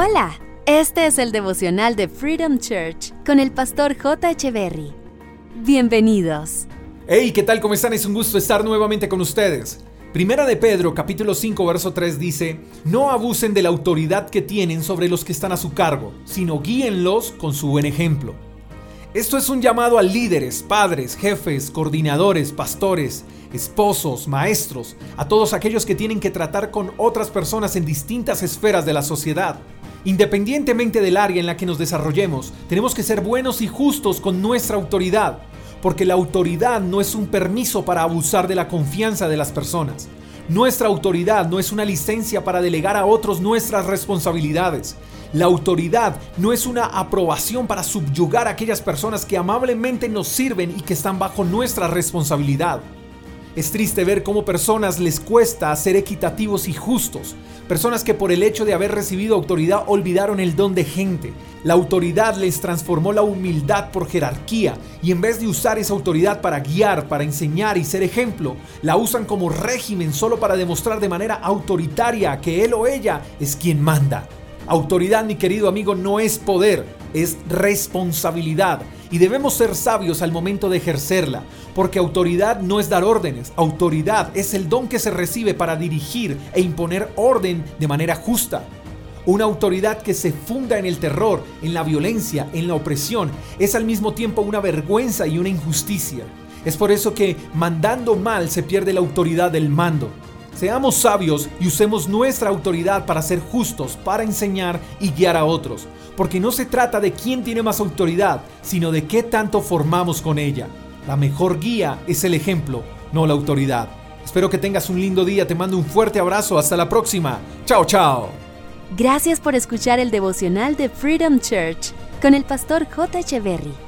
Hola, este es el devocional de Freedom Church con el pastor J. Echeverry. Bienvenidos. Hey, ¿qué tal? ¿Cómo están? Es un gusto estar nuevamente con ustedes. Primera de Pedro, capítulo 5, verso 3 dice, No abusen de la autoridad que tienen sobre los que están a su cargo, sino guíenlos con su buen ejemplo. Esto es un llamado a líderes, padres, jefes, coordinadores, pastores, esposos, maestros, a todos aquellos que tienen que tratar con otras personas en distintas esferas de la sociedad. Independientemente del área en la que nos desarrollemos, tenemos que ser buenos y justos con nuestra autoridad, porque la autoridad no es un permiso para abusar de la confianza de las personas. Nuestra autoridad no es una licencia para delegar a otros nuestras responsabilidades. La autoridad no es una aprobación para subyugar a aquellas personas que amablemente nos sirven y que están bajo nuestra responsabilidad. Es triste ver cómo personas les cuesta ser equitativos y justos. Personas que por el hecho de haber recibido autoridad olvidaron el don de gente. La autoridad les transformó la humildad por jerarquía y en vez de usar esa autoridad para guiar, para enseñar y ser ejemplo, la usan como régimen solo para demostrar de manera autoritaria que él o ella es quien manda. Autoridad, mi querido amigo, no es poder, es responsabilidad y debemos ser sabios al momento de ejercerla, porque autoridad no es dar órdenes, autoridad es el don que se recibe para dirigir e imponer orden de manera justa. Una autoridad que se funda en el terror, en la violencia, en la opresión, es al mismo tiempo una vergüenza y una injusticia. Es por eso que mandando mal se pierde la autoridad del mando. Seamos sabios y usemos nuestra autoridad para ser justos, para enseñar y guiar a otros, porque no se trata de quién tiene más autoridad, sino de qué tanto formamos con ella. La mejor guía es el ejemplo, no la autoridad. Espero que tengas un lindo día, te mando un fuerte abrazo, hasta la próxima. Chao, chao. Gracias por escuchar el devocional de Freedom Church con el pastor J. Echeverry.